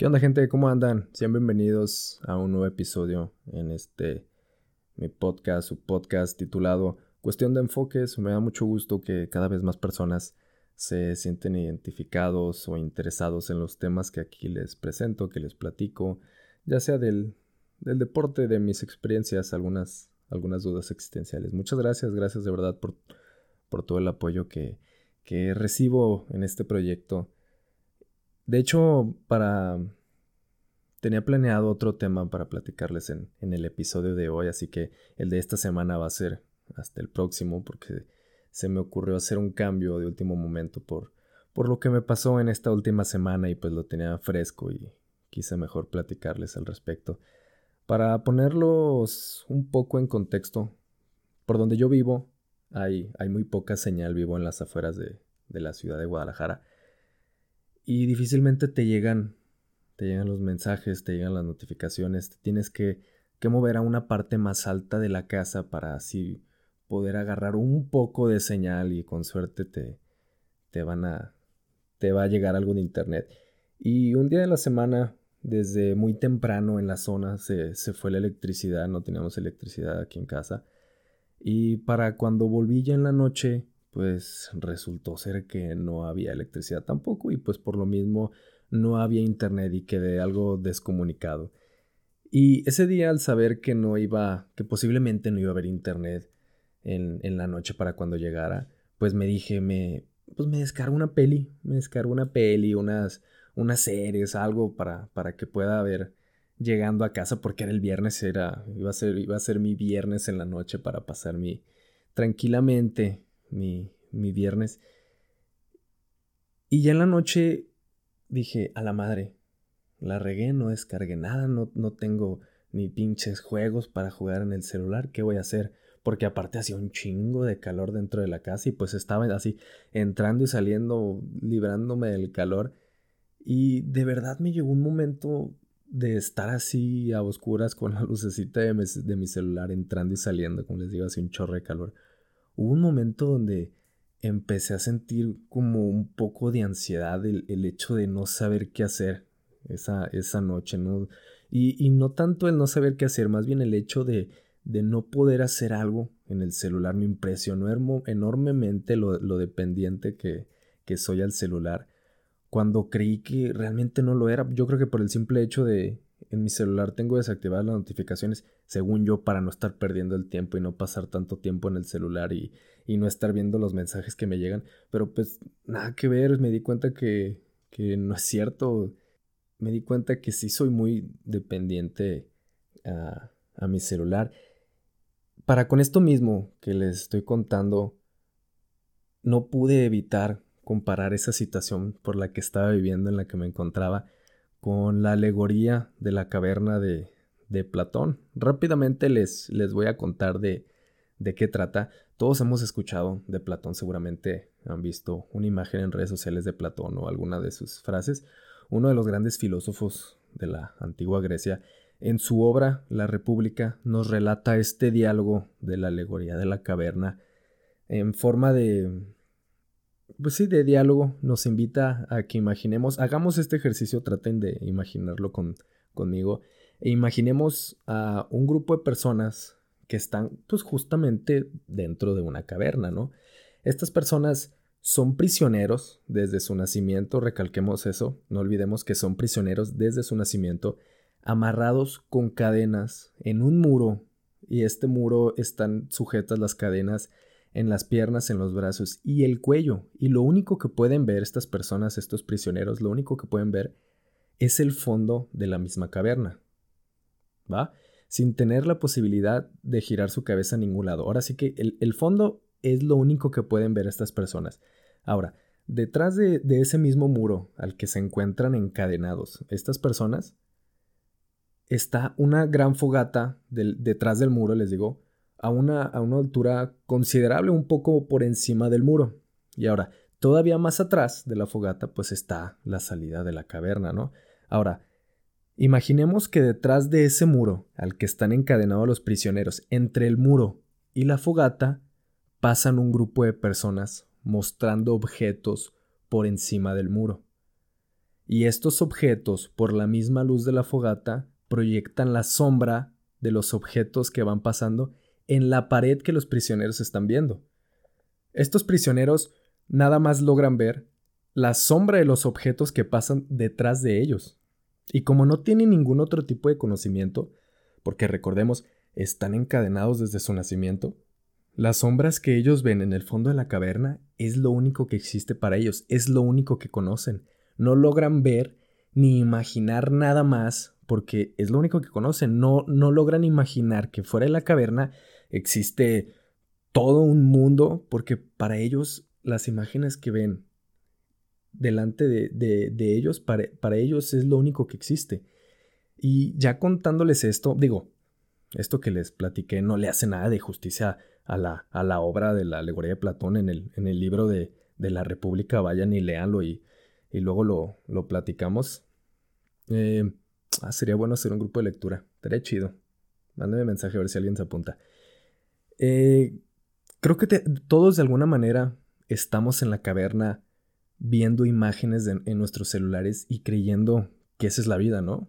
¿Qué onda gente? ¿Cómo andan? Sean bienvenidos a un nuevo episodio en este mi podcast, su podcast titulado Cuestión de enfoques. Me da mucho gusto que cada vez más personas se sienten identificados o interesados en los temas que aquí les presento, que les platico, ya sea del, deporte, de mis experiencias, algunas, algunas dudas existenciales. Muchas gracias, gracias de verdad por, por todo el apoyo que, que recibo en este proyecto de hecho, para... Tenía planeado otro tema para platicarles en, el episodio de hoy, así que el de esta semana va a ser hasta el próximo porque se me ocurrió hacer un cambio de último momento por, por lo que me pasó en esta última semana y pues lo tenía fresco y quise mejor platicarles al respecto. Para ponerlos un poco en contexto, por donde yo vivo hay, hay muy poca señal, vivo en las afueras de, de la ciudad de Guadalajara y difícilmente te llegan, te llegan los mensajes, te llegan las notificaciones, tienes que, que mover a una parte más alta de la casa para así poder agarrar un poco de señal y con suerte te, te van a, te va a llegar algo de internet. Y un día de la semana, desde muy temprano en la zona, se, se fue la electricidad, no teníamos electricidad aquí en casa. Y para cuando volví ya en la noche, pues resultó ser que no había electricidad tampoco y pues por lo mismo no había internet y quedé algo descomunicado. Y ese día al saber que no iba, que posiblemente no iba a haber internet en, en la noche para cuando llegara, pues me dije, me, pues me descargo una peli, me descargo una peli, unas, unas series, algo para, para que pueda ver llegando a casa porque era el viernes, era, iba a ser, iba a ser mi viernes en la noche para pasar mi, tranquilamente mi, mi viernes. Y ya en la noche dije, a la madre, la regué, no descargué nada, no, no tengo ni pinches juegos para jugar en el celular, ¿qué voy a hacer? Porque aparte hacía un chingo de calor dentro de la casa y pues estaba así entrando y saliendo, librándome del calor. Y de verdad me llegó un momento de estar así a oscuras con la lucecita de mi, de mi celular entrando y saliendo, como les digo, así un chorro de calor hubo un momento donde empecé a sentir como un poco de ansiedad el, hecho de no saber qué hacer esa, esa noche, ¿no? Y, no tanto el no saber qué hacer, más bien el hecho de, de no poder hacer algo en el celular me impresionó enormemente lo, dependiente que, que soy al celular cuando creí que realmente no lo era. Yo creo que por el simple hecho de, en mi celular tengo desactivadas las notificaciones, según yo, para no estar perdiendo el tiempo y no pasar tanto tiempo en el celular y, no estar viendo los mensajes que me llegan. Pero pues nada que ver, me di cuenta que, que no es cierto. Me di cuenta que sí soy muy dependiente a, a mi celular. Para con esto mismo que les estoy contando, no pude evitar comparar esa situación por la que estaba viviendo, en la que me encontraba, con la alegoría de la caverna de, Platón. Rápidamente les, les voy a contar de, de qué trata. Todos hemos escuchado de Platón, seguramente han visto una imagen en redes sociales de Platón o alguna de sus frases. Uno de los grandes filósofos de la antigua Grecia, en su obra La República, nos relata este diálogo de la alegoría de la caverna en forma de, pues sí, de diálogo, nos invita a que imaginemos, hagamos este ejercicio, traten de imaginarlo con, conmigo, e imaginemos a un grupo de personas que están pues justamente dentro de una caverna, ¿no? Estas personas son prisioneros desde su nacimiento, recalquemos eso, no olvidemos que son prisioneros desde su nacimiento, amarrados con cadenas en un muro, y este muro están sujetas las cadenas en las piernas, en los brazos y el cuello. Y lo único que pueden ver estas personas, estos prisioneros, lo único que pueden ver es el fondo de la misma caverna. ¿Va? Sin tener la posibilidad de girar su cabeza a ningún lado. Ahora sí que el, fondo es lo único que pueden ver estas personas. Ahora, detrás de, ese mismo muro al que se encuentran encadenados estas personas, está una gran fogata detrás del muro, les digo, a una, a una altura considerable, un poco por encima del muro. Y ahora, todavía más atrás de la fogata, pues está la salida de la caverna, ¿no? Ahora, imaginemos que detrás de ese muro al que están encadenados los prisioneros, entre el muro y la fogata, pasan un grupo de personas mostrando objetos por encima del muro. Y estos objetos, por la misma luz de la fogata, proyectan la sombra de los objetos que van pasando en la pared que los prisioneros están viendo. Estos prisioneros nada más logran ver la sombra de los objetos que pasan detrás de ellos. Y como no tienen ningún otro tipo de conocimiento, porque recordemos, están encadenados desde su nacimiento, las sombras que ellos ven en el fondo de la caverna es lo único que existe para ellos, es lo único que conocen. No logran ver ni imaginar nada más porque es lo único que conocen. No, no logran imaginar que fuera de la caverna existe todo un mundo porque para ellos las imágenes que ven delante de, ellos, para, para, ellos es lo único que existe. Y ya contándoles esto, digo, esto que les platiqué no le hace nada de justicia a la, a la obra de la alegoría de Platón en el, en el libro de, la República, vayan y léanlo y, y luego lo, lo platicamos. Eh, ah, sería bueno hacer un grupo de lectura, estaría chido. Mándame mensaje a ver si alguien se apunta. Eh, creo que todos de alguna manera estamos en la caverna viendo imágenes en nuestros celulares y creyendo que esa es la vida, ¿no?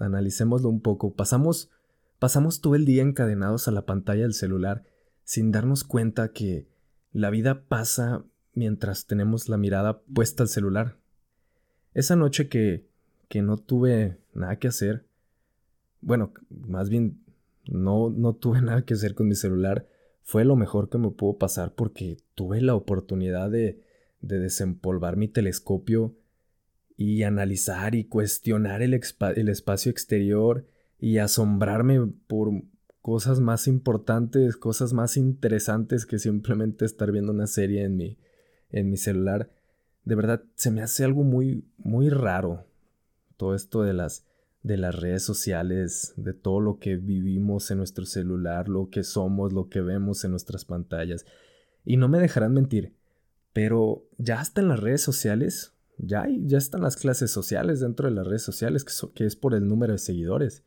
Analicémoslo un poco. Pasamos, pasamos todo el día encadenados a la pantalla del celular sin darnos cuenta que la vida pasa mientras tenemos la mirada puesta al celular. Esa noche que, que no tuve nada que hacer, bueno, más bien no, no tuve nada que hacer con mi celular, fue lo mejor que me pudo pasar porque tuve la oportunidad de, de desempolvar mi telescopio y analizar y cuestionar el, el, espacio exterior y asombrarme por cosas más importantes, cosas más interesantes que simplemente estar viendo una serie en mi, en mi celular. De verdad, se me hace algo muy, muy raro todo esto de las, de las redes sociales, de todo lo que vivimos en nuestro celular, lo que somos, lo que vemos en nuestras pantallas. Y no me dejarán mentir, pero ya hasta en las redes sociales, ya, ya están las clases sociales dentro de las redes sociales, que es por el número de seguidores.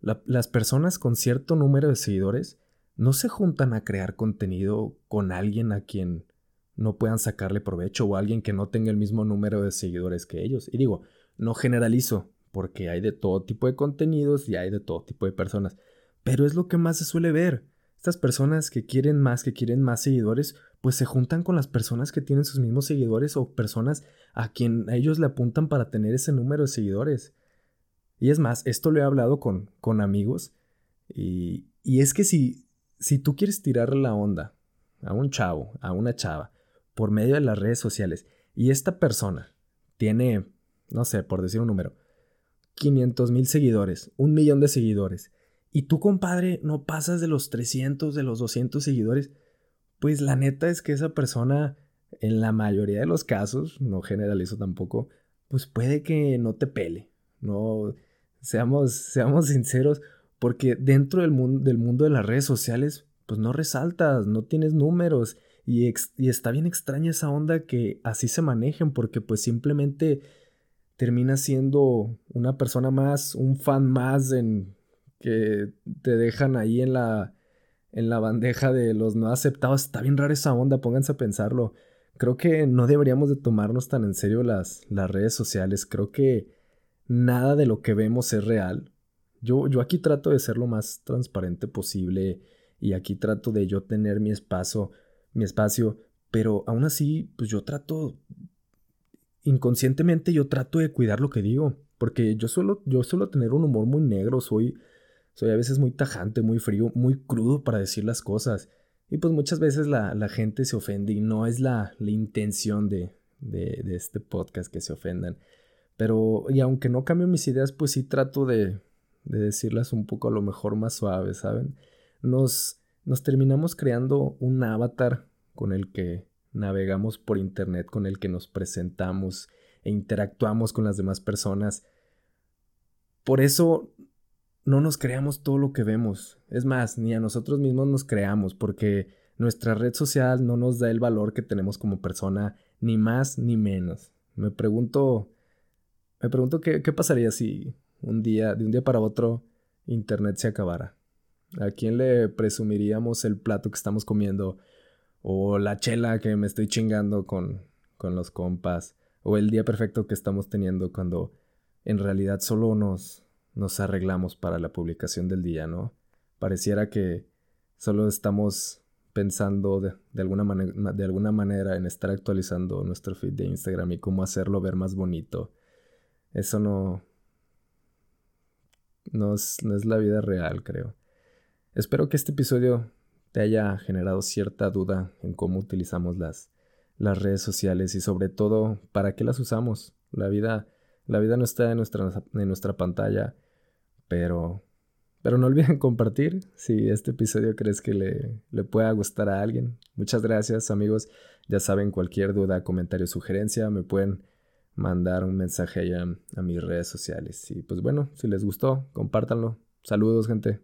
las personas con cierto número de seguidores no se juntan a crear contenido con alguien a quien no puedan sacarle provecho o alguien que no tenga el mismo número de seguidores que ellos. Y digo, no generalizo, porque hay de todo tipo de contenidos y hay de todo tipo de personas, pero es lo que más se suele ver. Estas personas que quieren más, que quieren más seguidores, pues se juntan con las personas que tienen sus mismos seguidores o personas a quien ellos le apuntan para tener ese número de seguidores. Y es más, esto lo he hablado con, con amigos y, y es que si, si tú quieres tirar la onda a un chavo, a una chava, por medio de las redes sociales y esta persona tiene, no sé, por decir un número, 500 mil seguidores, un millón de seguidores, y tú, compadre, no pasas de los 300, de los 200 seguidores, pues la neta es que esa persona, en la mayoría de los casos, no generalizo tampoco, pues puede que no te pele. No, seamos, seamos sinceros, porque dentro del mundo, del mundo de las redes sociales, pues no resaltas, no tienes números. Y, y está bien extraña esa onda que así se manejen, porque pues simplemente termina siendo una persona más, un fan más en que te dejan ahí en la en la bandeja de los no aceptados. Está bien rara esa onda, pónganse a pensarlo. Creo que no deberíamos de tomarnos tan en serio las, las redes sociales. Creo que nada de lo que vemos es real. Yo, yo aquí trato de ser lo más transparente posible y aquí trato de yo tener mi espacio, mi espacio, pero aún así, pues yo trato, inconscientemente yo trato de cuidar lo que digo, porque yo suelo, yo suelo tener un humor muy negro, soy, soy a veces muy tajante, muy frío, muy crudo para decir las cosas. Y pues muchas veces la, gente se ofende y no es la, la intención de, de, este podcast que se ofendan. Pero, y aunque no cambio mis ideas, pues sí trato de, de decirlas un poco a lo mejor más suaves, ¿saben? Nos, nos terminamos creando un avatar con el que navegamos por internet, con el que nos presentamos e interactuamos con las demás personas. Por eso no nos creamos todo lo que vemos. Es más, ni a nosotros mismos nos creamos porque nuestra red social no nos da el valor que tenemos como persona, ni más ni menos. Me pregunto, me pregunto qué, pasaría si un día, de un día para otro, Internet se acabara. ¿A quién le presumiríamos el plato que estamos comiendo? O la chela que me estoy chingando con, con los compas. o el día perfecto que estamos teniendo cuando en realidad solo nos, nos arreglamos para la publicación del día, ¿no? Pareciera que solo estamos pensando de, alguna de alguna manera en estar actualizando nuestro feed de Instagram y cómo hacerlo ver más bonito. Eso no, no es, no es la vida real, creo. Espero que este episodio te haya generado cierta duda en cómo utilizamos las, las redes sociales y sobre todo para qué las usamos. La vida, la vida no está en nuestra, en nuestra pantalla, pero, pero no olviden compartir si este episodio crees que le, le pueda gustar a alguien. Muchas gracias amigos. Ya saben, cualquier duda, comentario, sugerencia, me pueden mandar un mensaje allá a mis redes sociales. Y pues bueno, si les gustó, compártanlo. Saludos gente.